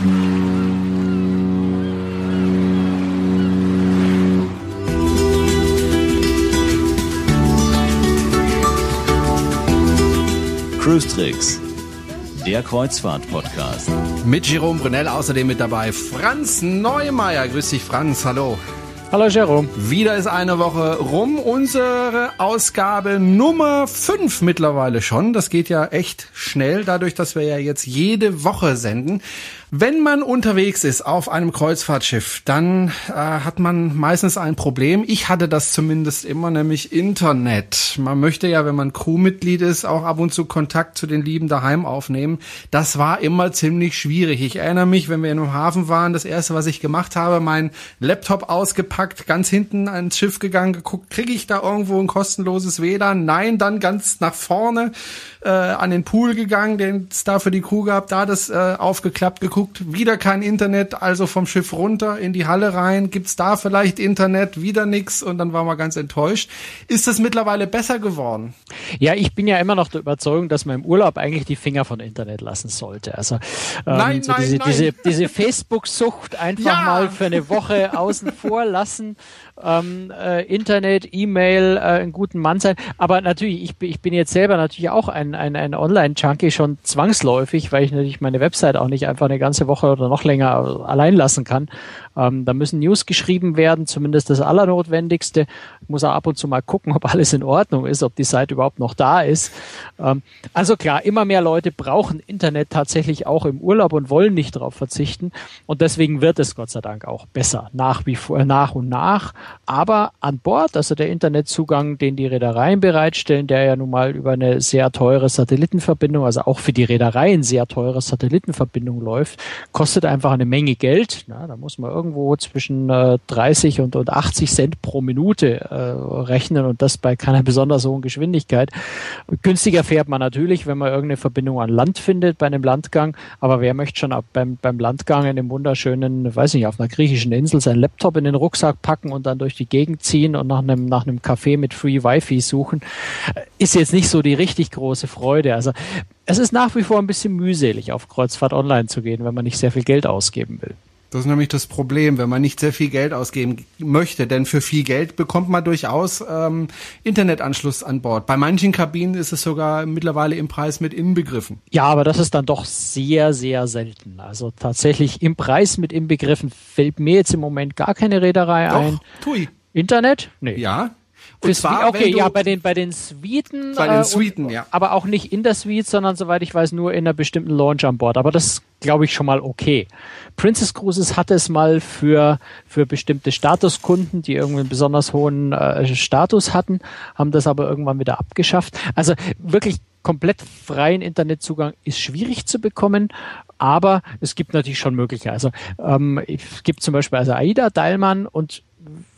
Cruise Tricks, der Kreuzfahrt-Podcast. Mit Jerome Brunel außerdem mit dabei Franz Neumeier. Grüß dich, Franz. Hallo. Hallo Jerome. Wieder ist eine Woche rum. Unsere Ausgabe Nummer 5 mittlerweile schon. Das geht ja echt schnell, dadurch, dass wir ja jetzt jede Woche senden. Wenn man unterwegs ist auf einem Kreuzfahrtschiff, dann äh, hat man meistens ein Problem. Ich hatte das zumindest immer, nämlich Internet. Man möchte ja, wenn man Crewmitglied ist, auch ab und zu Kontakt zu den Lieben daheim aufnehmen. Das war immer ziemlich schwierig. Ich erinnere mich, wenn wir in einem Hafen waren, das erste, was ich gemacht habe, mein Laptop ausgepackt, ganz hinten ans Schiff gegangen, geguckt, kriege ich da irgendwo ein kostenloses WLAN? Nein, dann ganz nach vorne äh, an den Pool gegangen, den es da für die Crew gab, da das äh, aufgeklappt, geguckt, wieder kein Internet, also vom Schiff runter in die Halle rein, gibt's da vielleicht Internet, wieder nix und dann war man ganz enttäuscht. Ist das mittlerweile besser geworden? Ja, ich bin ja immer noch der Überzeugung, dass man im Urlaub eigentlich die Finger von Internet lassen sollte. Also ähm, nein, so nein, diese, nein. diese, diese Facebook-Sucht einfach Ja. mal für eine Woche außen vor lassen. Ähm, äh, Internet, E-Mail, äh, einen guten Mann sein. Aber natürlich, ich, bin- ich bin jetzt selber natürlich auch ein, ein, ein Online-Junkie schon zwangsläufig, weil ich natürlich meine Website auch nicht einfach eine ganze Woche oder noch länger allein lassen kann. Ähm, da müssen News geschrieben werden, zumindest das Allernotwendigste. Ich muss auch ab und zu mal gucken, ob alles in Ordnung ist, ob die Seite überhaupt noch da ist. Ähm, also klar, immer mehr Leute brauchen Internet tatsächlich auch im Urlaub und wollen nicht darauf verzichten. Und deswegen wird es Gott sei Dank auch besser, nach wie vor, nach und nach. Aber an Bord, also der Internetzugang, den die Reedereien bereitstellen, der ja nun mal über eine sehr teure Satellitenverbindung, also auch für die Reedereien sehr teure Satellitenverbindung läuft, kostet einfach eine Menge Geld. Na, da muss man irgendwo zwischen äh, 30 und, und 80 Cent pro Minute äh, rechnen und das bei keiner besonders hohen Geschwindigkeit. Günstiger fährt man natürlich, wenn man irgendeine Verbindung an Land findet bei einem Landgang, aber wer möchte schon beim, beim Landgang in einem wunderschönen, weiß nicht, auf einer griechischen Insel seinen Laptop in den Rucksack packen und dann durch die Gegend ziehen und nach einem, nach einem Café mit Free Wi-Fi suchen, äh, ist jetzt nicht so die richtig große Freude. Also es ist nach wie vor ein bisschen mühselig, auf Kreuzfahrt online zu gehen, wenn man nicht sehr viel Geld ausgeben will. Das ist nämlich das Problem, wenn man nicht sehr viel Geld ausgeben möchte. Denn für viel Geld bekommt man durchaus ähm, Internetanschluss an Bord. Bei manchen Kabinen ist es sogar mittlerweile im Preis mit inbegriffen. Ja, aber das ist dann doch sehr, sehr selten. Also tatsächlich im Preis mit inbegriffen fällt mir jetzt im Moment gar keine Reederei ein. Doch, tui. Internet? Nee. Ja. Für Swe- okay, ja, bei den, bei den Suiten. Bei den äh, Suiten, und, ja. Aber auch nicht in der Suite, sondern soweit ich weiß, nur in einer bestimmten Lounge an Bord. Aber das glaube ich, schon mal okay. Princess Cruises hatte es mal für, für bestimmte Statuskunden, die irgendwie einen besonders hohen äh, Status hatten, haben das aber irgendwann wieder abgeschafft. Also wirklich komplett freien Internetzugang ist schwierig zu bekommen, aber es gibt natürlich schon Möglichkeiten. Also ähm, es gibt zum Beispiel also AIDA, Dialman und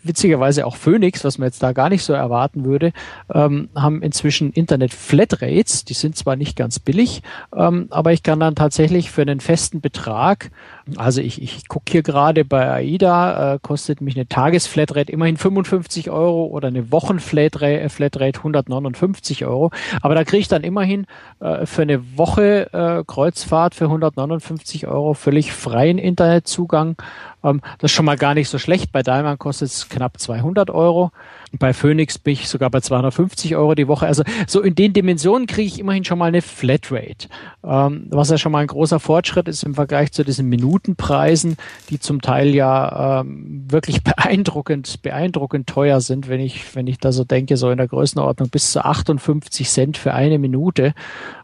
witzigerweise auch Phoenix, was man jetzt da gar nicht so erwarten würde, ähm, haben inzwischen Internet-Flatrates. Die sind zwar nicht ganz billig, ähm, aber ich kann dann tatsächlich für einen festen Betrag, also ich, ich gucke hier gerade bei AIDA, äh, kostet mich eine Tagesflatrate immerhin 55 Euro oder eine Wochenflatrate äh, Flatrate 159 Euro. Aber da kriege ich dann immerhin äh, für eine Woche äh, Kreuzfahrt für 159 Euro völlig freien Internetzugang. Ähm, das ist schon mal gar nicht so schlecht. Bei Daimler kostet es knapp 200 Euro. Bei Phoenix bin ich sogar bei 250 Euro die Woche. Also so in den Dimensionen kriege ich immerhin schon mal eine Flatrate. Ähm, was ja schon mal ein großer Fortschritt ist im Vergleich zu diesen Minutenpreisen, die zum Teil ja ähm, wirklich beeindruckend, beeindruckend teuer sind, wenn ich, wenn ich da so denke, so in der Größenordnung bis zu 58 Cent für eine Minute.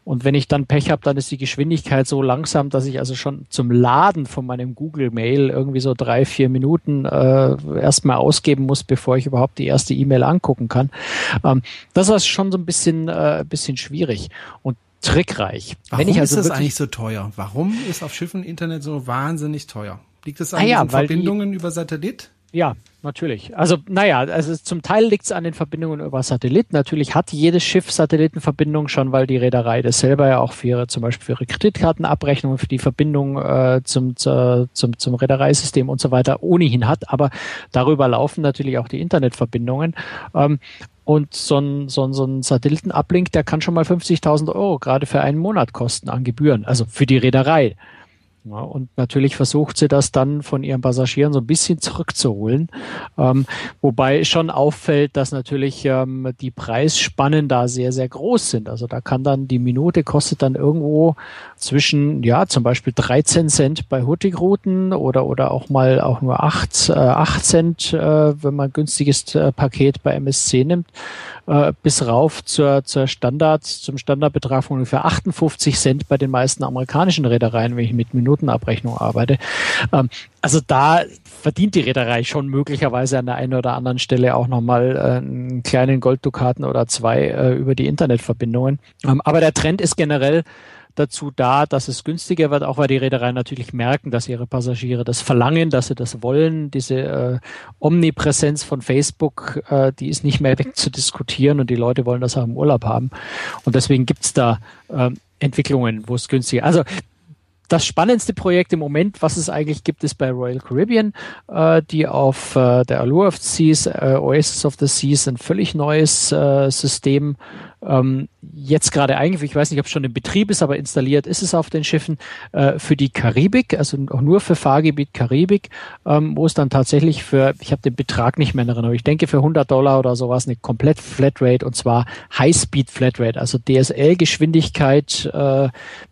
Und wenn ich dann Pech habe, dann ist die Geschwindigkeit so langsam, dass ich also schon zum Laden von meinem Google Mail irgendwie so drei, vier Minuten äh, erstmal ausgeben muss, bevor ich überhaupt die erste E-Mail angucken kann. Ähm, das ist schon so ein bisschen, äh, bisschen schwierig und trickreich. Warum also ist das eigentlich so teuer? Warum ist auf Schiffen Internet so wahnsinnig teuer? Liegt es an Ah ja, Verbindungen über Satellit? Ja, natürlich. Also, naja, also zum Teil liegt es an den Verbindungen über Satellit. Natürlich hat jedes Schiff Satellitenverbindung schon, weil die Reederei das selber ja auch für ihre, zum Beispiel für ihre Kreditkartenabrechnung, für die Verbindung äh, zum, zu, zum, zum Reedereisystem und so weiter ohnehin hat. Aber darüber laufen natürlich auch die Internetverbindungen. Ähm, und so ein, so ein, so ein Satellitenablink, der kann schon mal 50.000 Euro gerade für einen Monat kosten an Gebühren, also für die Reederei. Ja, und natürlich versucht sie das dann von ihren Passagieren so ein bisschen zurückzuholen. Ähm, wobei schon auffällt, dass natürlich ähm, die Preisspannen da sehr, sehr groß sind. Also da kann dann die Minute kostet dann irgendwo zwischen, ja, zum Beispiel 13 Cent bei Hurtigruten oder, oder auch mal auch nur 8, äh, 8 Cent, äh, wenn man günstiges äh, Paket bei MSC nimmt äh, bis rauf zur, zur Standard, zum Standardbetrag von ungefähr 58 Cent bei den meisten amerikanischen Reedereien, wenn ich mit Minutenabrechnung arbeite. Ähm, also da verdient die Reederei schon möglicherweise an der einen oder anderen Stelle auch nochmal äh, einen kleinen Golddukaten oder zwei äh, über die Internetverbindungen. Ähm, aber der Trend ist generell dazu da, dass es günstiger wird, auch weil die Reedereien natürlich merken, dass ihre Passagiere das verlangen, dass sie das wollen. Diese äh, Omnipräsenz von Facebook, äh, die ist nicht mehr wegzudiskutieren und die Leute wollen das auch im Urlaub haben. Und deswegen gibt's da äh, Entwicklungen, wo es günstiger. Also das spannendste Projekt im Moment, was es eigentlich gibt, ist bei Royal Caribbean, äh, die auf äh, der Allure of the Seas, äh, Oasis of the Seas, ein völlig neues äh, System ähm, jetzt gerade eingeführt, ich weiß nicht, ob es schon in Betrieb ist, aber installiert ist es auf den Schiffen äh, für die Karibik, also auch nur für Fahrgebiet Karibik, ähm, wo es dann tatsächlich für, ich habe den Betrag nicht mehr in Erinnerung, ich denke für 100 Dollar oder sowas eine komplett Flatrate und zwar High-Speed Flatrate, also DSL-Geschwindigkeit äh,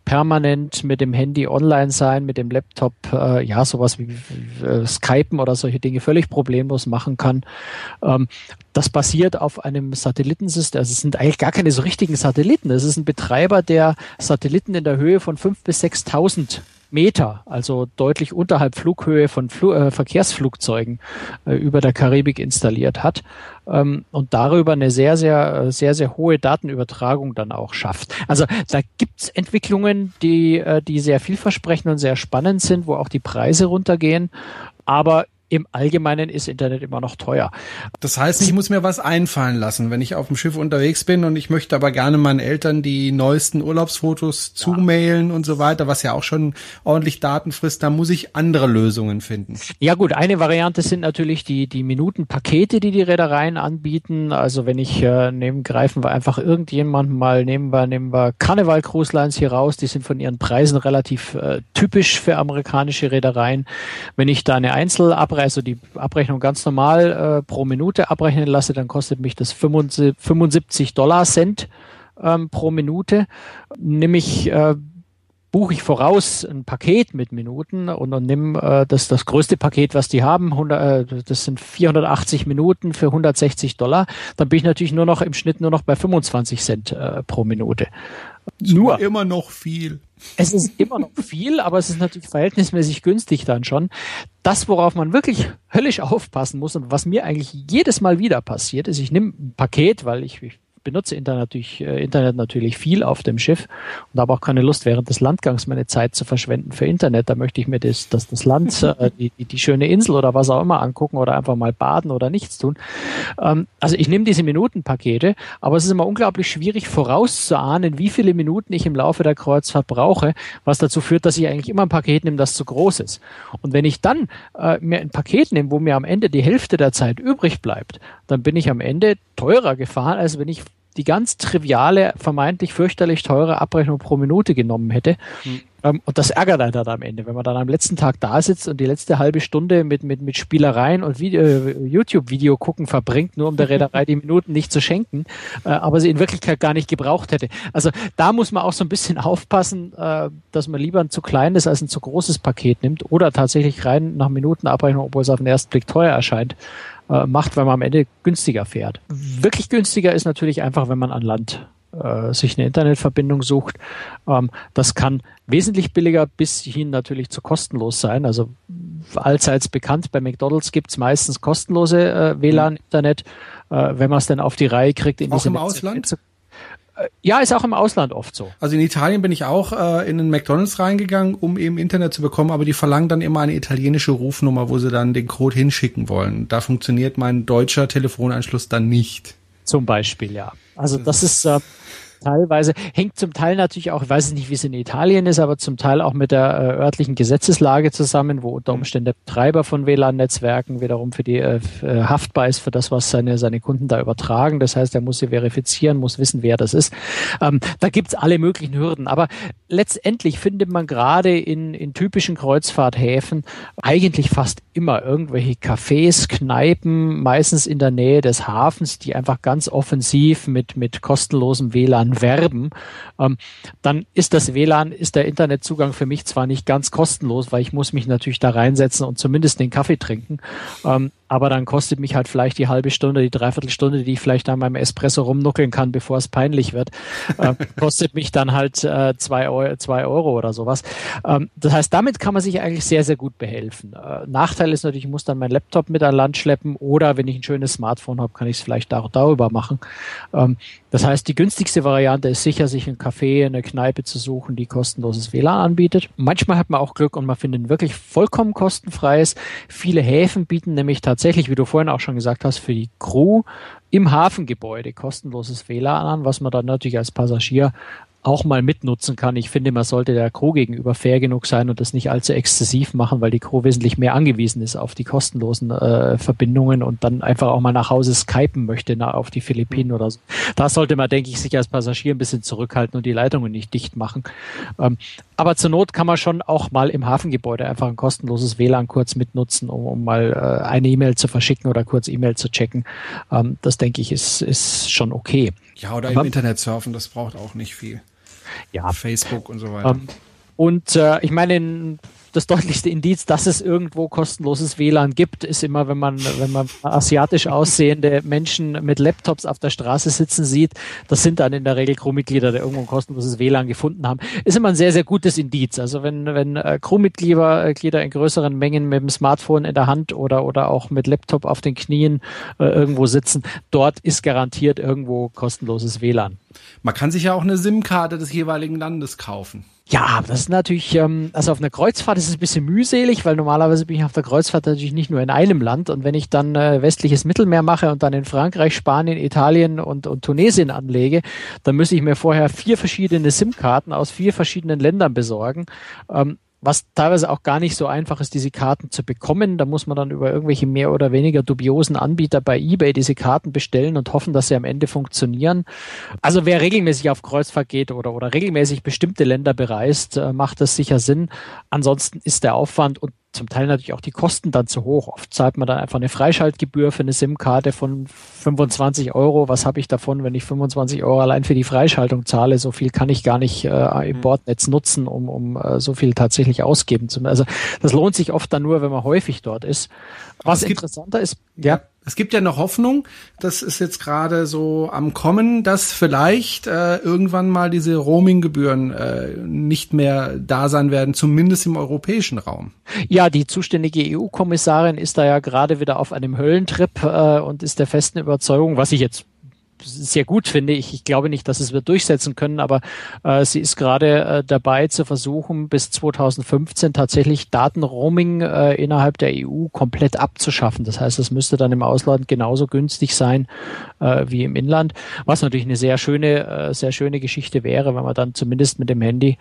permanent mit dem Handy online sein, mit dem Laptop, äh, ja, sowas wie, äh, Skypen oder solche Dinge völlig problemlos machen kann. Ähm, das basiert auf einem Satellitensystem. Also es sind eigentlich gar keine so richtigen Satelliten. Es ist ein Betreiber, der Satelliten in der Höhe von 5.000 bis 6.000 Meter, also deutlich unterhalb Flughöhe von Fl äh, Verkehrsflugzeugen äh, über der Karibik installiert hat ähm, und darüber eine sehr, sehr, sehr, sehr hohe Datenübertragung dann auch schafft. Also da gibt's Entwicklungen, die, äh, die sehr vielversprechend und sehr spannend sind, wo auch die Preise runtergehen. Aber im Allgemeinen ist Internet immer noch teuer. Das heißt, ich muss mir was einfallen lassen, wenn ich auf dem Schiff unterwegs bin und ich möchte aber gerne meinen Eltern die neuesten Urlaubsfotos ja. zumailen und so weiter, was ja auch schon ordentlich Daten frisst, da muss ich andere Lösungen finden. Ja gut, eine Variante sind natürlich die, die Minutenpakete, die die Reedereien anbieten. Also wenn ich, äh, nehmen, greifen wir einfach irgendjemanden mal, nehmen wir, nehmen wir Carnival Cruise Lines hier raus, die sind von ihren Preisen relativ äh, typisch für amerikanische Reedereien. Wenn ich da eine Einzelab also die Abrechnung ganz normal äh, pro Minute abrechnen lasse, dann kostet mich das 75 Dollar Cent ähm, pro Minute. Nehme ich äh, buche ich voraus ein Paket mit Minuten und, und nimm äh, das das größte Paket, was die haben, 100, äh, das sind 480 Minuten für 160 Dollar, dann bin ich natürlich nur noch im Schnitt nur noch bei 25 Cent äh, pro Minute. Nur immer noch viel. Es ist immer noch viel, aber es ist natürlich verhältnismäßig günstig dann schon. Das, worauf man wirklich höllisch aufpassen muss und was mir eigentlich jedes Mal wieder passiert, ist, ich nehme ein Paket, weil ich, ich benutze Internet natürlich, äh, Internet natürlich viel auf dem Schiff und habe auch keine Lust, während des Landgangs meine Zeit zu verschwenden für Internet. Da möchte ich mir das, das, das Land, äh, die, die, schöne Insel oder was auch immer angucken oder einfach mal baden oder nichts tun. Ähm, also ich nehme diese Minutenpakete, aber es ist immer unglaublich schwierig vorauszuahnen, wie viele Minuten ich im Laufe der Kreuzfahrt brauche, was dazu führt, dass ich eigentlich immer ein Paket nehme, das zu groß ist. Und wenn ich dann äh, mir ein Paket nehme, wo mir am Ende die Hälfte der Zeit übrig bleibt, dann bin ich am Ende teurer gefahren, als wenn ich die ganz triviale, vermeintlich fürchterlich teure Abrechnung pro Minute genommen hätte. Mhm. Ähm, und das ärgert einen dann am Ende, wenn man dann am letzten Tag da sitzt und die letzte halbe Stunde mit, mit, mit Spielereien und äh, YouTube-Video gucken verbringt, nur um der Reederei die Minuten nicht zu schenken, äh, aber sie in Wirklichkeit gar nicht gebraucht hätte. Also da muss man auch so ein bisschen aufpassen, äh, dass man lieber ein zu kleines als ein zu großes Paket nimmt oder tatsächlich rein nach Minutenabrechnung, obwohl es auf den ersten Blick teuer erscheint, äh, macht, weil man am Ende günstiger fährt. Wirklich günstiger ist natürlich einfach, wenn man an Land äh, sich eine Internetverbindung sucht. Ähm, das kann wesentlich billiger bis hin natürlich zu kostenlos sein. Also allseits bekannt, bei McDonalds gibt's meistens kostenlose äh, WLAN-Internet. Äh, wenn man es dann auf die Reihe kriegt, in Auch im Ausland? Netze ja, ist auch im Ausland oft so. Also in Italien bin ich auch äh, in den McDonalds reingegangen, um eben Internet zu bekommen, aber die verlangen dann immer eine italienische Rufnummer, wo sie dann den Code hinschicken wollen. Da funktioniert mein deutscher Telefonanschluss dann nicht. Zum Beispiel, ja. Also das ist, äh, teilweise, hängt zum Teil natürlich auch, ich weiß nicht, wie es in Italien ist, aber zum Teil auch mit der äh, örtlichen Gesetzeslage zusammen, wo unter Umständen der Betreiber von WLAN-Netzwerken wiederum für die äh, äh, haftbar ist für das, was seine, seine Kunden da übertragen. Das heißt, er muss sie verifizieren, muss wissen, wer das ist. Ähm, da gibt's alle möglichen Hürden. Aber letztendlich findet man gerade in, in typischen Kreuzfahrthäfen eigentlich fast immer irgendwelche Cafés, Kneipen, meistens in der Nähe des Hafens, die einfach ganz offensiv mit, mit kostenlosem WLAN werben. Ähm, dann ist das WLAN, ist der Internetzugang für mich zwar nicht ganz kostenlos, weil ich muss mich natürlich da reinsetzen und zumindest den Kaffee trinken. Ähm, aber dann kostet mich halt vielleicht die halbe Stunde, die Dreiviertelstunde, die ich vielleicht an meinem Espresso rumnuckeln kann, bevor es peinlich wird, äh, kostet mich dann halt äh, zwei, Euro, zwei Euro oder sowas. Ähm, das heißt, damit kann man sich eigentlich sehr, sehr gut behelfen. Äh, Nachteil ist natürlich, ich muss dann meinen Laptop mit an Land schleppen oder wenn ich ein schönes Smartphone habe, kann ich es vielleicht auch darüber machen. Ähm, das heißt, die günstigste Variante ist sicher, sich ein Café, eine Kneipe zu suchen, die kostenloses WLAN anbietet. Manchmal hat man auch Glück und man findet wirklich vollkommen kostenfreies. Viele Häfen bieten nämlich tatsächlich, wie du vorhin auch schon gesagt hast, für die Crew im Hafengebäude kostenloses WLAN an, was man dann natürlich als Passagier auch mal mitnutzen kann. Ich finde, man sollte der Crew gegenüber fair genug sein und das nicht allzu exzessiv machen, weil die Crew wesentlich mehr angewiesen ist auf die kostenlosen äh, Verbindungen und dann einfach auch mal nach Hause skypen möchte na, auf die Philippinen oder so. Da sollte man, denke ich, sich als Passagier ein bisschen zurückhalten und die Leitungen nicht dicht machen. Ähm, aber zur Not kann man schon auch mal im Hafengebäude einfach ein kostenloses WLAN kurz mitnutzen, um, um mal äh, eine E-Mail zu verschicken oder kurz E-Mail zu checken. Ähm, das denke ich ist, ist schon okay. Ja, oder aber, im Internet surfen, das braucht auch nicht viel ja. Facebook und so weiter. Um, ähm, und äh, ich meine, das deutlichste Indiz, dass es irgendwo kostenloses WLAN gibt, ist immer, wenn man, wenn man asiatisch aussehende Menschen mit Laptops auf der Straße sitzen sieht. Das sind dann in der Regel Crewmitglieder, die irgendwo ein kostenloses WLAN gefunden haben. Ist immer ein sehr, sehr gutes Indiz. Also wenn, wenn äh, Crewmitglieder in größeren Mengen mit dem Smartphone in der Hand oder, oder auch mit Laptop auf den Knien äh, irgendwo sitzen, dort ist garantiert irgendwo kostenloses WLAN. Man kann sich ja auch eine SIM-Karte des jeweiligen Landes kaufen. Ja, das ist natürlich, ähm, also auf einer Kreuzfahrt ist es ein bisschen mühselig, weil normalerweise bin ich auf der Kreuzfahrt natürlich nicht nur in einem Land und wenn ich dann äh, westliches Mittelmeer mache und dann in Frankreich, Spanien, Italien und, und Tunesien anlege, dann müsste ich mir vorher vier verschiedene SIM-Karten aus vier verschiedenen Ländern besorgen. Ähm, was teilweise auch gar nicht so einfach ist, diese Karten zu bekommen. Da muss man dann über irgendwelche mehr oder weniger dubiosen Anbieter bei eBay diese Karten bestellen und hoffen, dass sie am Ende funktionieren. Also wer regelmäßig auf Kreuzfahrt geht oder, oder regelmäßig bestimmte Länder bereist, äh, macht das sicher Sinn. Ansonsten ist der Aufwand und zum Teil natürlich auch die Kosten dann zu hoch. Oft zahlt man dann einfach eine Freischaltgebühr für eine SIM-Karte von 25 Euro. Was habe ich davon, wenn ich 25 Euro allein für die Freischaltung zahle? So viel kann ich gar nicht äh, im mhm. Bordnetz nutzen, um, um äh, so viel tatsächlich ausgeben zu müssen. Also das lohnt sich oft dann nur, wenn man häufig dort ist. Was interessanter ist, ja. Es gibt ja noch Hoffnung, das ist jetzt gerade so am Kommen, dass vielleicht äh, irgendwann mal diese Roaming-Gebühren äh, nicht mehr da sein werden, zumindest im europäischen Raum. Ja, die zuständige EU-Kommissarin ist da ja gerade wieder auf einem Höllentrip äh, und ist der festen Überzeugung, was ich jetzt sehr gut finde. Ich, ich glaube nicht, dass es wir durchsetzen können, aber äh, sie ist gerade äh, dabei zu versuchen, bis 2015 tatsächlich Datenroaming äh, innerhalb der EU komplett abzuschaffen. Das heißt, es müsste dann im Ausland genauso günstig sein äh, wie im Inland, was natürlich eine sehr schöne, äh, sehr schöne Geschichte wäre, wenn man dann zumindest mit dem Handy,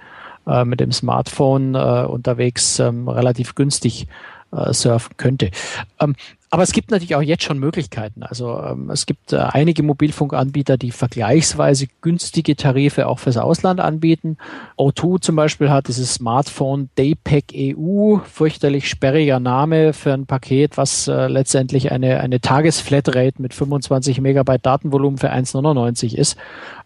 äh, mit dem Smartphone äh, unterwegs ähm, relativ günstig äh, surfen könnte. Ähm, aber es gibt natürlich auch jetzt schon Möglichkeiten. Also ähm, es gibt äh, einige Mobilfunkanbieter, die vergleichsweise günstige Tarife auch fürs Ausland anbieten. O2 zum Beispiel hat dieses Smartphone Daypack EU, fürchterlich sperriger Name für ein Paket, was äh, letztendlich eine, eine Tagesflatrate mit 25 Megabyte Datenvolumen für 1,99 ist,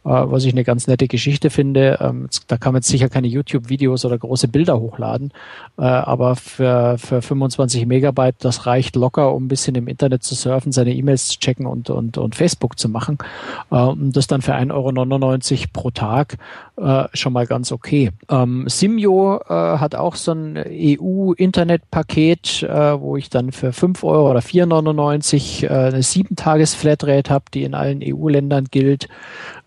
äh, was ich eine ganz nette Geschichte finde. Ähm, da kann man jetzt sicher keine YouTube-Videos oder große Bilder hochladen, äh, aber für, für 25 Megabyte, das reicht locker, um bisschen im Internet zu surfen, seine E-Mails zu checken und, und, und Facebook zu machen. Äh, und das dann für 1,99 Euro pro Tag äh, schon mal ganz okay. Ähm, Simio äh, hat auch so ein EU-Internet-Paket, äh, wo ich dann für 5 Euro oder 4,99 äh, eine 7-Tages-Flatrate habe, die in allen EU-Ländern gilt.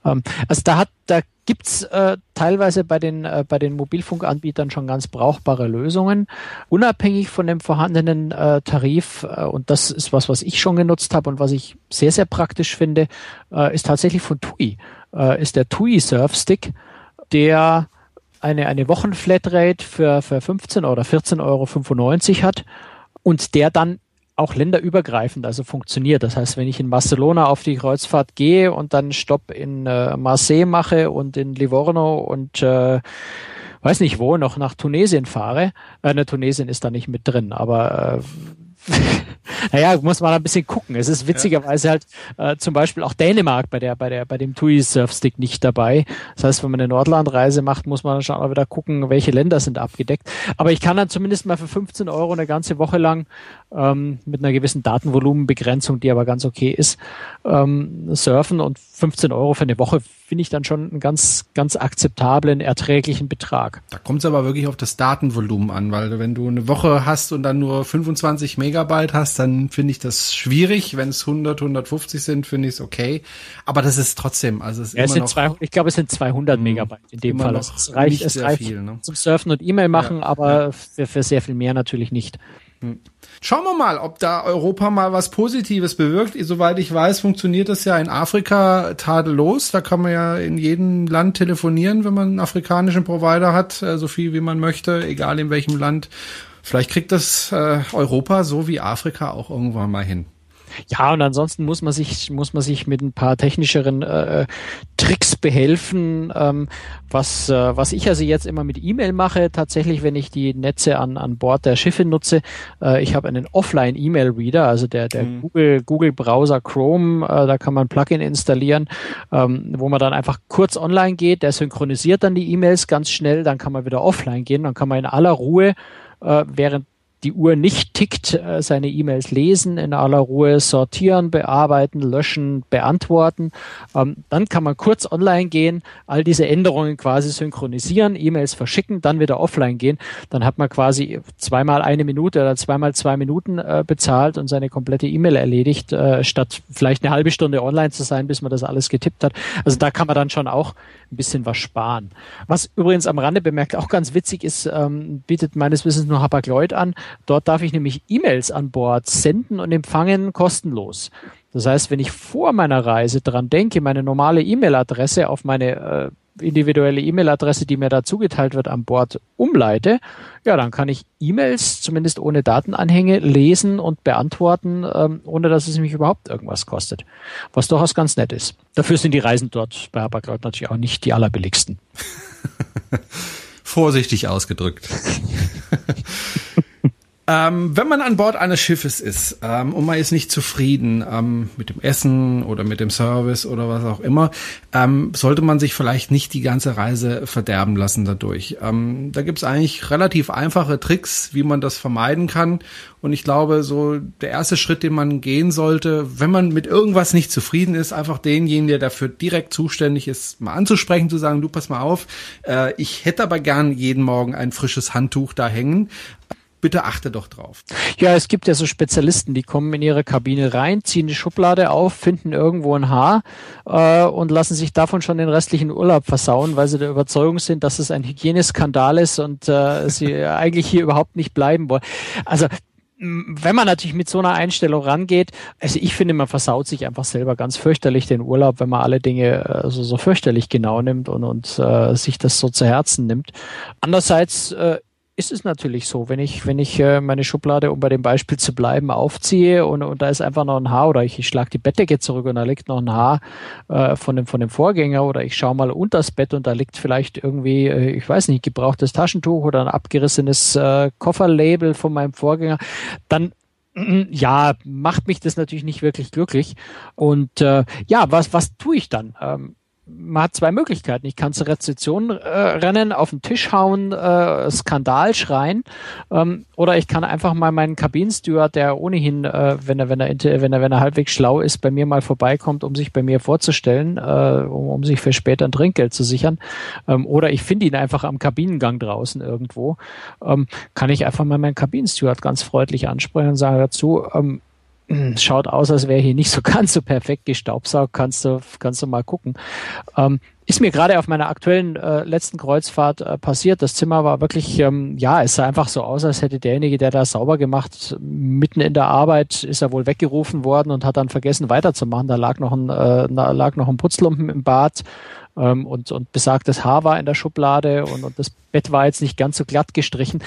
Ähm, also da hat, da gibt's äh, teilweise bei den, äh, bei den Mobilfunkanbietern schon ganz brauchbare Lösungen, unabhängig von dem vorhandenen äh, Tarif. Äh, und das ist was, was ich schon genutzt habe und was ich sehr, sehr praktisch finde, äh, ist tatsächlich von TUI. äh, ist der TUI Surf Stick, der eine, eine Wochenflatrate für, für 15 oder 14,95 Euro hat und der dann auch länderübergreifend also funktioniert. Das heißt, wenn ich in Barcelona auf die Kreuzfahrt gehe und dann Stopp in äh, Marseille mache und in Livorno und äh, weiß nicht wo noch nach Tunesien fahre, äh, ne, Tunesien ist da nicht mit drin, aber äh, naja, muss man ein bisschen gucken. Es ist witzigerweise halt äh, zum Beispiel auch Dänemark bei der, bei der, bei dem TUI Surfstick nicht dabei. Das heißt, wenn man eine Nordlandreise macht, muss man dann schon auch wieder gucken, welche Länder sind abgedeckt. Aber ich kann dann zumindest mal für 15 Euro eine ganze Woche lang ähm, mit einer gewissen Datenvolumenbegrenzung, die aber ganz okay ist, ähm, surfen und 15 Euro für eine Woche finde ich dann schon einen ganz, ganz akzeptablen, erträglichen Betrag. Da kommt es aber wirklich auf das Datenvolumen an, weil wenn du eine Woche hast und dann nur 25 Megabyte hast, dann finde ich das schwierig. Wenn es 100, 150 sind, finde ich es okay. Aber das ist trotzdem, also es ist ja, immer noch, zwei, ich glaube, es sind 200 hm, Megabyte in dem Fall. Also es reicht, es reicht viel, ne? zum Surfen und E-Mail machen, ja, aber ja. Für, für sehr viel mehr natürlich nicht. Hm. Schauen wir mal, ob da Europa mal was Positives bewirkt. Soweit ich weiß, funktioniert das ja in Afrika tadellos. Da kann man ja in jedem Land telefonieren, wenn man einen afrikanischen Provider hat, äh, so viel wie man möchte, egal in welchem Land. Vielleicht kriegt das äh, Europa so wie Afrika auch irgendwann mal hin. Ja, und ansonsten muss man sich, muss man sich mit ein paar technischeren äh, Tricks behelfen, ähm, was, äh, was ich also jetzt immer mit E-Mail mache, tatsächlich, wenn ich die Netze an, an Bord der Schiffe nutze. Äh, ich habe einen Offline-E-Mail-Reader, also der, der mhm. Google, Google Browser Chrome, äh, da kann man ein Plugin installieren, ähm, wo man dann einfach kurz online geht, der synchronisiert dann die E-Mails ganz schnell, dann kann man wieder offline gehen, dann kann man in aller Ruhe äh, während die Uhr nicht tickt, äh, seine E-Mails lesen, in aller Ruhe sortieren, bearbeiten, löschen, beantworten. Ähm, dann kann man kurz online gehen, all diese Änderungen quasi synchronisieren, E-Mails verschicken, dann wieder offline gehen. Dann hat man quasi zweimal eine Minute oder zweimal zwei Minuten äh, bezahlt und seine komplette E-Mail erledigt, äh, statt vielleicht eine halbe Stunde online zu sein, bis man das alles getippt hat. Also da kann man dann schon auch ein bisschen was sparen. Was übrigens am Rande bemerkt auch ganz witzig ist, ähm, bietet meines Wissens nur Hapag-Lloyd an. Dort darf ich nämlich E-Mails an Bord senden und empfangen kostenlos. Das heißt, wenn ich vor meiner Reise dran denke, meine normale E-Mail-Adresse auf meine äh, individuelle E-Mail-Adresse, die mir da zugeteilt wird, an Bord umleite, ja, dann kann ich E-Mails zumindest ohne Datenanhänge lesen und beantworten, ähm, ohne dass es mich überhaupt irgendwas kostet. Was durchaus ganz nett ist. Dafür sind die Reisen dort bei Hapag-Lloyd natürlich auch nicht die allerbilligsten. Vorsichtig ausgedrückt. Ähm, wenn man an Bord eines Schiffes ist ähm, und man ist nicht zufrieden ähm, mit dem Essen oder mit dem Service oder was auch immer, ähm, sollte man sich vielleicht nicht die ganze Reise verderben lassen dadurch. Ähm, da gibt's eigentlich relativ einfache Tricks, wie man das vermeiden kann. Und ich glaube, so der erste Schritt, den man gehen sollte, wenn man mit irgendwas nicht zufrieden ist, einfach denjenigen, der dafür direkt zuständig ist, mal anzusprechen, zu sagen, du pass mal auf, äh, ich hätte aber gern jeden Morgen ein frisches Handtuch da hängen bitte achte doch drauf. Ja, es gibt ja so Spezialisten, die kommen in ihre Kabine rein, ziehen die Schublade auf, finden irgendwo ein Haar äh, und lassen sich davon schon den restlichen Urlaub versauen, weil sie der Überzeugung sind, dass es ein Hygieneskandal ist und äh, sie eigentlich hier überhaupt nicht bleiben wollen. Also wenn man natürlich mit so einer Einstellung rangeht, also ich finde, man versaut sich einfach selber ganz fürchterlich den Urlaub, wenn man alle Dinge äh, so, so fürchterlich genau nimmt und, und äh, sich das so zu Herzen nimmt. Andererseits äh, ist es natürlich so, wenn ich, wenn ich äh, meine Schublade, um bei dem Beispiel zu bleiben, aufziehe und, und da ist einfach noch ein Haar oder ich, ich schlage die Bettdecke zurück und da liegt noch ein Haar äh, von, dem, von dem Vorgänger oder ich schaue mal unter das Bett und da liegt vielleicht irgendwie, äh, ich weiß nicht, gebrauchtes Taschentuch oder ein abgerissenes äh, Kofferlabel von meinem Vorgänger, dann ja, macht mich das natürlich nicht wirklich glücklich. Und äh, ja, was, was tue ich dann? Ähm, man hat zwei Möglichkeiten. Ich kann zur Rezeption äh, rennen, auf den Tisch hauen, äh, Skandal schreien, ähm, oder ich kann einfach mal meinen Kabinensteward, der ohnehin, äh, wenn er wenn er wenn er wenn er halbwegs schlau ist, bei mir mal vorbeikommt, um sich bei mir vorzustellen, äh, um, um sich für später ein Trinkgeld zu sichern, ähm, oder ich finde ihn einfach am Kabinengang draußen irgendwo, ähm, kann ich einfach mal meinen Kabinensteward ganz freundlich ansprechen und sagen dazu. Ähm, hm, schaut aus, als wäre hier nicht so ganz so perfekt gestaubsaugt, kannst du, kannst du mal gucken. Ähm, ist mir gerade auf meiner aktuellen äh, letzten Kreuzfahrt äh, passiert. Das Zimmer war wirklich, ähm, ja, es sah einfach so aus, als hätte derjenige, der da sauber gemacht, mitten in der Arbeit ist er wohl weggerufen worden und hat dann vergessen weiterzumachen. Da lag noch ein, äh, da lag noch ein Putzlumpen im Bad ähm, und, und besagtes Haar war in der Schublade und, und das Bett war jetzt nicht ganz so glatt gestrichen.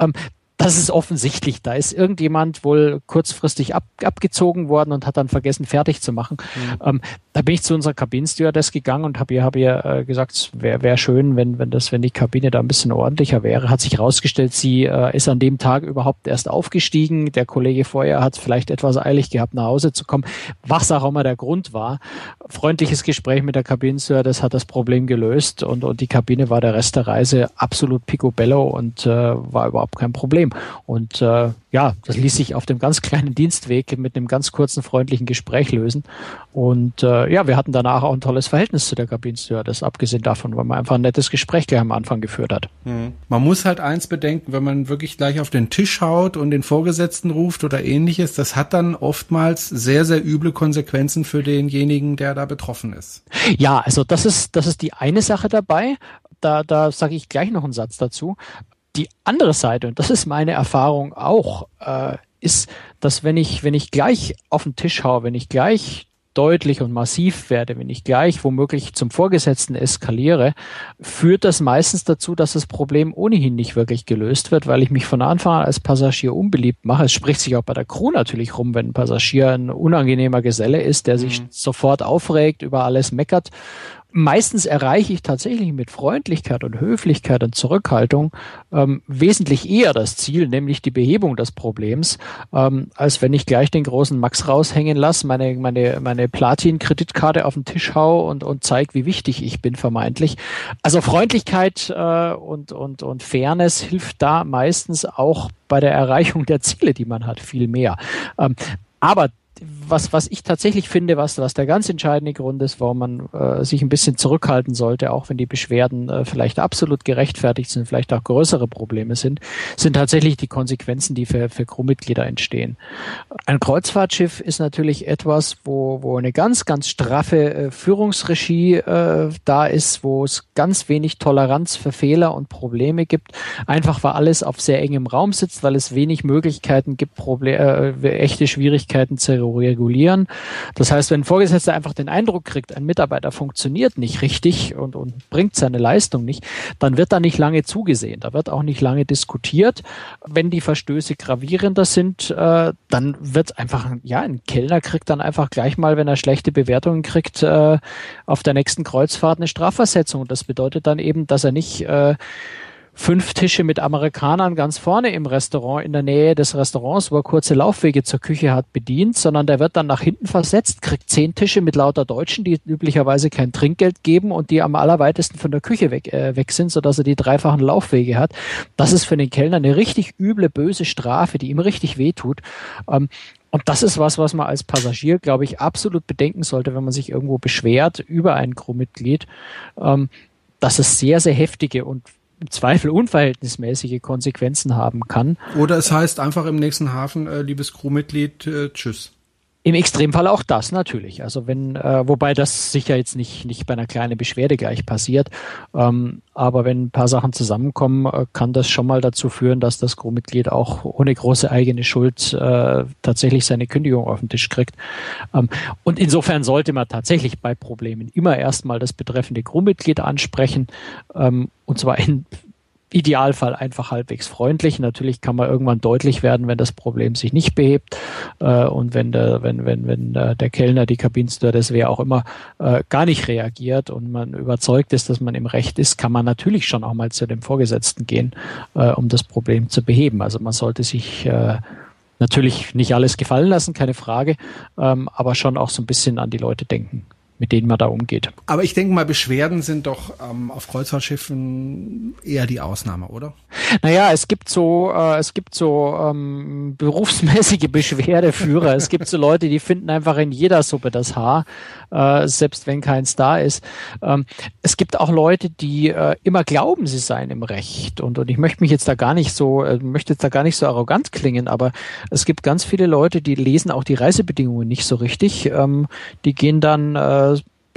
Ähm, das ist offensichtlich. Da ist irgendjemand wohl kurzfristig ab, abgezogen worden und hat dann vergessen, fertig zu machen. Mhm. Ähm, da bin ich zu unserer Kabinenstewardess gegangen und habe ihr, hab ihr äh, gesagt, es wäre wär schön, wenn, wenn, das, wenn die Kabine da ein bisschen ordentlicher wäre. Hat sich herausgestellt, sie äh, ist an dem Tag überhaupt erst aufgestiegen. Der Kollege vorher hat vielleicht etwas eilig gehabt, nach Hause zu kommen. Was auch immer der Grund war. Freundliches Gespräch mit der Kabinenstewardess hat das Problem gelöst und, und die Kabine war der Rest der Reise absolut picobello und äh, war überhaupt kein Problem. Und äh, ja, das ließ sich auf dem ganz kleinen Dienstweg mit einem ganz kurzen freundlichen Gespräch lösen. Und äh, ja, wir hatten danach auch ein tolles Verhältnis zu der Kabinenstewardess, abgesehen davon, weil man einfach ein nettes Gespräch gleich am Anfang geführt hat. Mhm. Man muss halt eins bedenken, wenn man wirklich gleich auf den Tisch haut und den Vorgesetzten ruft oder ähnliches, das hat dann oftmals sehr, sehr üble Konsequenzen für denjenigen, der da betroffen ist. Ja, also das ist, das ist die eine Sache dabei da, da sage ich gleich noch einen Satz dazu die andere Seite, und das ist meine Erfahrung auch, äh, ist, dass wenn ich, wenn ich gleich auf den Tisch haue, wenn ich gleich deutlich und massiv werde, wenn ich gleich womöglich zum Vorgesetzten eskaliere, führt das meistens dazu, dass das Problem ohnehin nicht wirklich gelöst wird, weil ich mich von Anfang an als Passagier unbeliebt mache. Es spricht sich auch bei der Crew natürlich rum, wenn ein Passagier ein unangenehmer Geselle ist, der sich mhm. sofort aufregt, über alles meckert meistens erreiche ich tatsächlich mit Freundlichkeit und Höflichkeit und Zurückhaltung ähm, wesentlich eher das Ziel, nämlich die Behebung des Problems, ähm, als wenn ich gleich den großen Max raushängen lasse, meine, meine, meine Platin-Kreditkarte auf den Tisch hau und, und zeige, wie wichtig ich bin, vermeintlich. Also Freundlichkeit äh, und, und, und Fairness hilft da meistens auch bei der Erreichung der Ziele, die man hat, viel mehr. Ähm, aber was, was ich tatsächlich finde, was, was der ganz entscheidende Grund ist, warum man äh, sich ein bisschen zurückhalten sollte, auch wenn die Beschwerden äh, vielleicht absolut gerechtfertigt sind, vielleicht auch größere Probleme sind, sind tatsächlich die Konsequenzen, die für, für Crewmitglieder entstehen. Ein Kreuzfahrtschiff ist natürlich etwas, wo, wo eine ganz, ganz straffe äh, Führungsregie äh, da ist, wo es ganz wenig Toleranz für Fehler und Probleme gibt, einfach weil alles auf sehr engem Raum sitzt, weil es wenig Möglichkeiten gibt, Proble äh, echte Schwierigkeiten zu regulieren. Das heißt, wenn ein Vorgesetzter einfach den Eindruck kriegt, ein Mitarbeiter funktioniert nicht richtig und, und bringt seine Leistung nicht, dann wird da nicht lange zugesehen. Da wird auch nicht lange diskutiert. Wenn die Verstöße gravierender sind, äh, dann wird einfach, ja, ein Kellner kriegt dann einfach gleich mal, wenn er schlechte Bewertungen kriegt, äh, auf der nächsten Kreuzfahrt eine Strafversetzung. Das bedeutet dann eben, dass er nicht äh, fünf Tische mit Amerikanern ganz vorne im Restaurant, in der Nähe des Restaurants, wo er kurze Laufwege zur Küche hat, bedient, sondern der wird dann nach hinten versetzt, kriegt zehn Tische mit lauter Deutschen, die üblicherweise kein Trinkgeld geben und die am allerweitesten von der Küche weg, äh, weg sind, sodass er die dreifachen Laufwege hat. Das ist für den Kellner eine richtig üble, böse Strafe, die ihm richtig wehtut. Ähm, und das ist was, was man als Passagier, glaube ich, absolut bedenken sollte, wenn man sich irgendwo beschwert über ein Crewmitglied, ähm, dass es sehr, sehr heftige und im Zweifel unverhältnismäßige Konsequenzen haben kann. Oder es heißt einfach im nächsten Hafen, äh, liebes Crewmitglied, äh, tschüss. Im Extremfall auch das natürlich. Also wenn, äh, wobei das sicher jetzt nicht, nicht bei einer kleinen Beschwerde gleich passiert, ähm, aber wenn ein paar Sachen zusammenkommen, äh, kann das schon mal dazu führen, dass das Crewmitglied auch ohne große eigene Schuld äh, tatsächlich seine Kündigung auf den Tisch kriegt. Ähm, und insofern sollte man tatsächlich bei Problemen immer erstmal das betreffende Crewmitglied ansprechen, ähm, und zwar in Idealfall einfach halbwegs freundlich. Natürlich kann man irgendwann deutlich werden, wenn das Problem sich nicht behebt äh, und wenn der, wenn, wenn, wenn äh, der Kellner, die Kabinenstewardess, wer auch immer, äh, gar nicht reagiert und man überzeugt ist, dass man im Recht ist, kann man natürlich schon auch mal zu dem Vorgesetzten gehen, äh, um das Problem zu beheben. Also man sollte sich äh, natürlich nicht alles gefallen lassen, keine Frage, ähm, aber schon auch so ein bisschen an die Leute denken mit denen man da umgeht. Aber ich denke mal, Beschwerden sind doch ähm, auf Kreuzfahrtschiffen eher die Ausnahme, oder? Naja, es gibt so, äh, es gibt so ähm, berufsmäßige Beschwerdeführer. es gibt so Leute, die finden einfach in jeder Suppe das Haar, äh, selbst wenn keins da ist. Ähm, es gibt auch Leute, die äh, immer glauben, sie seien im Recht. Und, und ich möchte mich jetzt da gar nicht so, äh, möchte jetzt da gar nicht so arrogant klingen, aber es gibt ganz viele Leute, die lesen auch die Reisebedingungen nicht so richtig. Ähm, die gehen dann äh,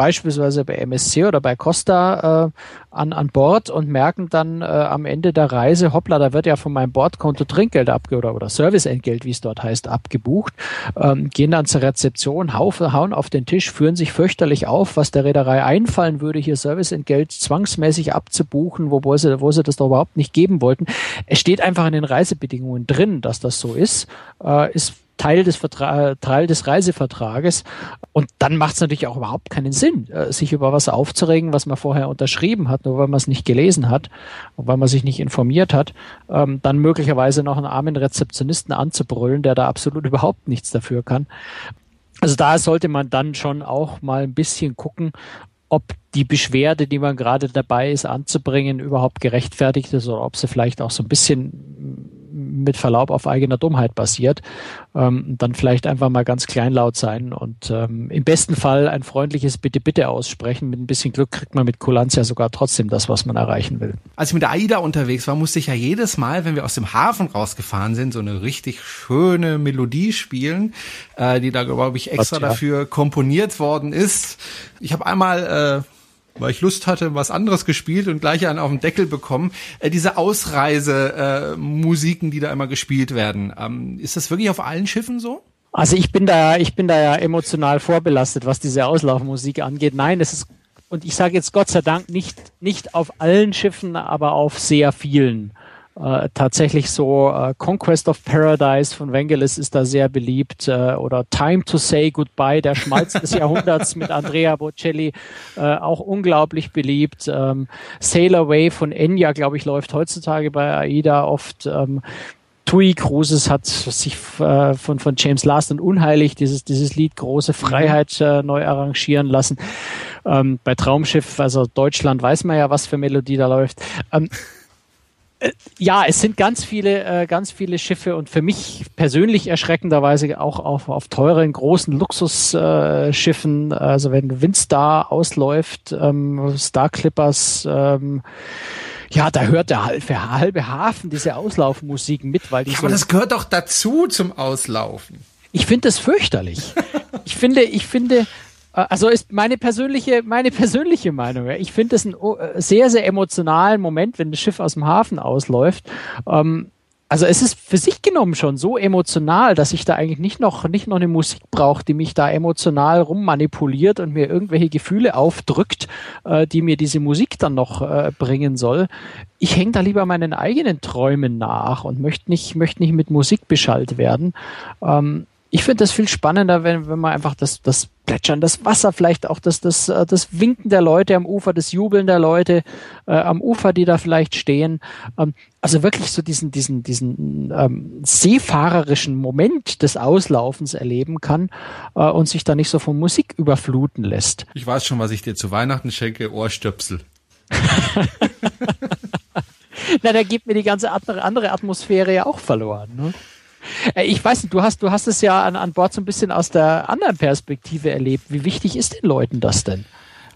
beispielsweise bei MSC oder bei Costa äh, an, an Bord und merken dann äh, am Ende der Reise, hoppla, da wird ja von meinem Bordkonto Trinkgeld abge oder, oder Serviceentgelt, wie es dort heißt, abgebucht, ähm, gehen dann zur Rezeption, hauen auf den Tisch, führen sich fürchterlich auf, was der Reederei einfallen würde, hier Serviceentgelt zwangsmäßig abzubuchen, wo, sie, wo sie das doch überhaupt nicht geben wollten. Es steht einfach in den Reisebedingungen drin, dass das so ist, äh, ist Teil des, Vertra Teil des Reisevertrages. Und dann macht es natürlich auch überhaupt keinen Sinn, äh, sich über was aufzuregen, was man vorher unterschrieben hat, nur weil man es nicht gelesen hat und weil man sich nicht informiert hat, ähm, dann möglicherweise noch einen armen Rezeptionisten anzubrüllen, der da absolut überhaupt nichts dafür kann. Also da sollte man dann schon auch mal ein bisschen gucken, ob die Beschwerde, die man gerade dabei ist anzubringen, überhaupt gerechtfertigt ist oder ob sie vielleicht auch so ein bisschen mit Verlaub auf eigener Dummheit basiert, ähm, dann vielleicht einfach mal ganz kleinlaut sein und ähm, im besten Fall ein freundliches Bitte, Bitte aussprechen. Mit ein bisschen Glück kriegt man mit Kulanz ja sogar trotzdem das, was man erreichen will. Als ich mit der AIDA unterwegs war, musste ich ja jedes Mal, wenn wir aus dem Hafen rausgefahren sind, so eine richtig schöne Melodie spielen, äh, die da, glaube ich, extra ja. dafür komponiert worden ist. Ich habe einmal äh, weil ich Lust hatte, was anderes gespielt und gleich einen auf den Deckel bekommen. Äh, diese Ausreise-Musiken, äh, die da immer gespielt werden, ähm, ist das wirklich auf allen Schiffen so? Also ich bin da, ich bin da ja emotional vorbelastet, was diese Auslaufmusik angeht. Nein, es ist und ich sage jetzt Gott sei Dank nicht nicht auf allen Schiffen, aber auf sehr vielen äh, tatsächlich so äh, Conquest of Paradise von Wengelis ist da sehr beliebt äh, oder Time to Say Goodbye, der Schmalz des Jahrhunderts mit Andrea Bocelli, äh, auch unglaublich beliebt. Ähm, Sail Away von Enya, glaube ich, läuft heutzutage bei AIDA oft. Ähm, TUI Cruises hat sich äh, von, von James Last und Unheilig dieses, dieses Lied Große Freiheit äh, neu arrangieren lassen. Ähm, bei Traumschiff, also Deutschland, weiß man ja, was für Melodie da läuft. Ähm, äh, ja, es sind ganz viele, äh, ganz viele Schiffe und für mich persönlich erschreckenderweise auch auf, auf teuren, großen Luxusschiffen. Äh, also wenn Windstar ausläuft, ähm, Star Clippers, ähm, ja, da hört der halbe, halbe Hafen diese Auslaufmusik mit, weil die ja, so aber das gehört doch dazu zum Auslaufen. Ich finde das fürchterlich. ich finde, ich finde, also ist meine persönliche, meine persönliche Meinung. Ich finde es einen äh, sehr, sehr emotionalen Moment, wenn das Schiff aus dem Hafen ausläuft. Ähm, also es ist für sich genommen schon so emotional, dass ich da eigentlich nicht noch, nicht noch eine Musik brauche, die mich da emotional rummanipuliert und mir irgendwelche Gefühle aufdrückt, äh, die mir diese Musik dann noch äh, bringen soll. Ich hänge da lieber meinen eigenen Träumen nach und möchte nicht, möchte nicht mit Musik beschallt werden. Ähm, ich finde das viel spannender, wenn, wenn man einfach das, das Plätschern, das Wasser, vielleicht auch das, das, äh, das Winken der Leute am Ufer, das Jubeln der Leute äh, am Ufer, die da vielleicht stehen. Ähm, also wirklich so diesen, diesen, diesen ähm, seefahrerischen Moment des Auslaufens erleben kann äh, und sich da nicht so von Musik überfluten lässt. Ich weiß schon, was ich dir zu Weihnachten schenke, Ohrstöpsel. Na, da gibt mir die ganze andere Atmosphäre ja auch verloren. Ne? Äh, ich weiß nicht, du hast, du hast es ja an, an Bord so ein bisschen aus der anderen Perspektive erlebt. Wie wichtig ist den Leuten das denn?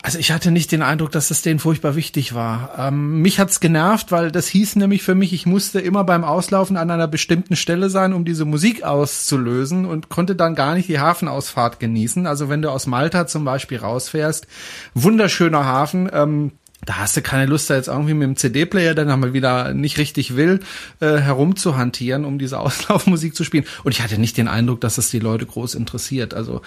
Also ich hatte nicht den Eindruck, dass es denen furchtbar wichtig war. Ähm, mich hat's genervt, weil das hieß nämlich für mich, ich musste immer beim Auslaufen an einer bestimmten Stelle sein, um diese Musik auszulösen und konnte dann gar nicht die Hafenausfahrt genießen. Also wenn du aus Malta zum Beispiel rausfährst, wunderschöner Hafen, ähm, da hast du keine Lust, da jetzt irgendwie mit dem CD-Player, dann haben wir wieder nicht richtig will, äh, herumzuhantieren, um diese Auslaufmusik zu spielen. Und ich hatte nicht den Eindruck, dass es die Leute groß interessiert. Also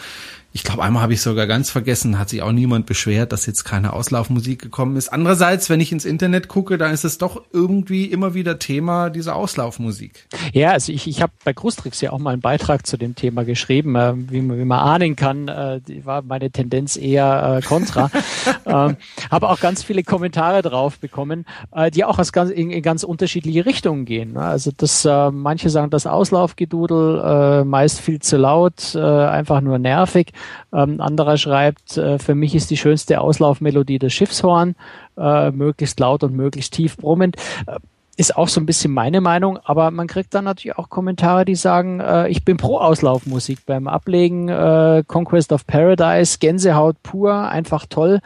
ich glaube, einmal habe ich sogar ganz vergessen, hat sich auch niemand beschwert, dass jetzt keine Auslaufmusik gekommen ist. Andererseits, wenn ich ins Internet gucke, dann ist es doch irgendwie immer wieder Thema dieser Auslaufmusik. Ja, also ich, ich habe bei Krustrix ja auch mal einen Beitrag zu dem Thema geschrieben. Äh, wie, man, wie man ahnen kann, äh, war meine Tendenz eher äh, kontra. ähm, habe auch ganz viele Kommentare drauf bekommen, äh, die auch aus ganz, in, in ganz unterschiedliche Richtungen gehen. Ne? Also das, äh, manche sagen, das Auslaufgedudel äh, meist viel zu laut, äh, einfach nur nervig. Ähm, anderer schreibt, äh, für mich ist die schönste Auslaufmelodie das Schiffshorn, äh, möglichst laut und möglichst tief brummend. Äh, ist auch so ein bisschen meine Meinung, aber man kriegt dann natürlich auch Kommentare, die sagen, äh, ich bin pro Auslaufmusik beim Ablegen, äh, Conquest of Paradise, Gänsehaut pur, einfach toll.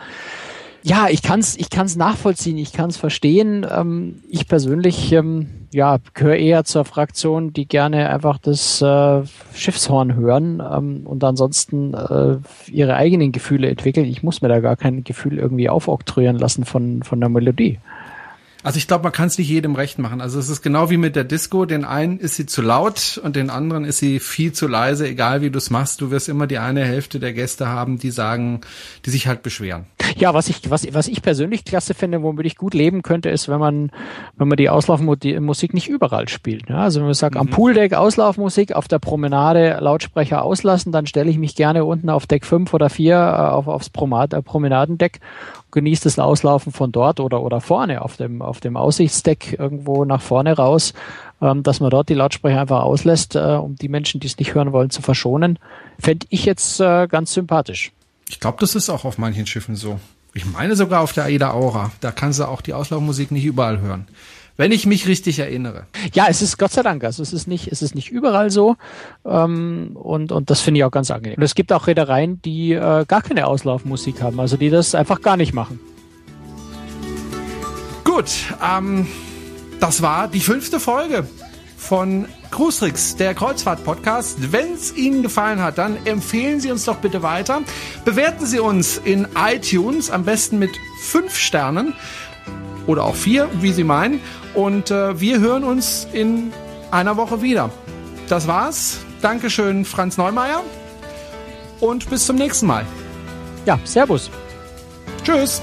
Ja, ich kann es ich kann's nachvollziehen, ich kann es verstehen. Ähm, ich persönlich ähm, ja, gehöre eher zur Fraktion, die gerne einfach das äh, Schiffshorn hören ähm, und ansonsten äh, ihre eigenen Gefühle entwickeln. Ich muss mir da gar kein Gefühl irgendwie aufoktroyieren lassen von, von der Melodie. Also ich glaube, man kann es nicht jedem recht machen. Also es ist genau wie mit der Disco. Den einen ist sie zu laut und den anderen ist sie viel zu leise. Egal wie du es machst, du wirst immer die eine Hälfte der Gäste haben, die sagen, die sich halt beschweren. Ja, was ich was was ich persönlich klasse finde, womit ich gut leben könnte, ist, wenn man wenn man die Auslaufmusik nicht überall spielt. Ja, also wenn man sagt, mhm. am Pooldeck Auslaufmusik, auf der Promenade Lautsprecher auslassen, dann stelle ich mich gerne unten auf Deck 5 oder 4 äh, auf, aufs äh, Promenadendeck genießt das Auslaufen von dort oder, oder vorne auf dem, auf dem Aussichtsdeck irgendwo nach vorne raus, ähm, dass man dort die Lautsprecher einfach auslässt, äh, um die Menschen, die es nicht hören wollen, zu verschonen, fände ich jetzt äh, ganz sympathisch. Ich glaube, das ist auch auf manchen Schiffen so. Ich meine sogar auf der Aida Aura. Da kannst du auch die Auslaufmusik nicht überall hören wenn ich mich richtig erinnere. Ja, es ist Gott sei Dank, also es ist nicht, es ist nicht überall so ähm, und und das finde ich auch ganz angenehm. Und es gibt auch Reedereien, die äh, gar keine Auslaufmusik haben, also die das einfach gar nicht machen. Gut, ähm, das war die fünfte Folge von Cruistricks, der Kreuzfahrt-Podcast. Wenn es Ihnen gefallen hat, dann empfehlen Sie uns doch bitte weiter. Bewerten Sie uns in iTunes, am besten mit fünf Sternen oder auch vier, wie Sie meinen. Und äh, wir hören uns in einer Woche wieder. Das war's. Dankeschön, Franz Neumeier. Und bis zum nächsten Mal. Ja, Servus. Tschüss.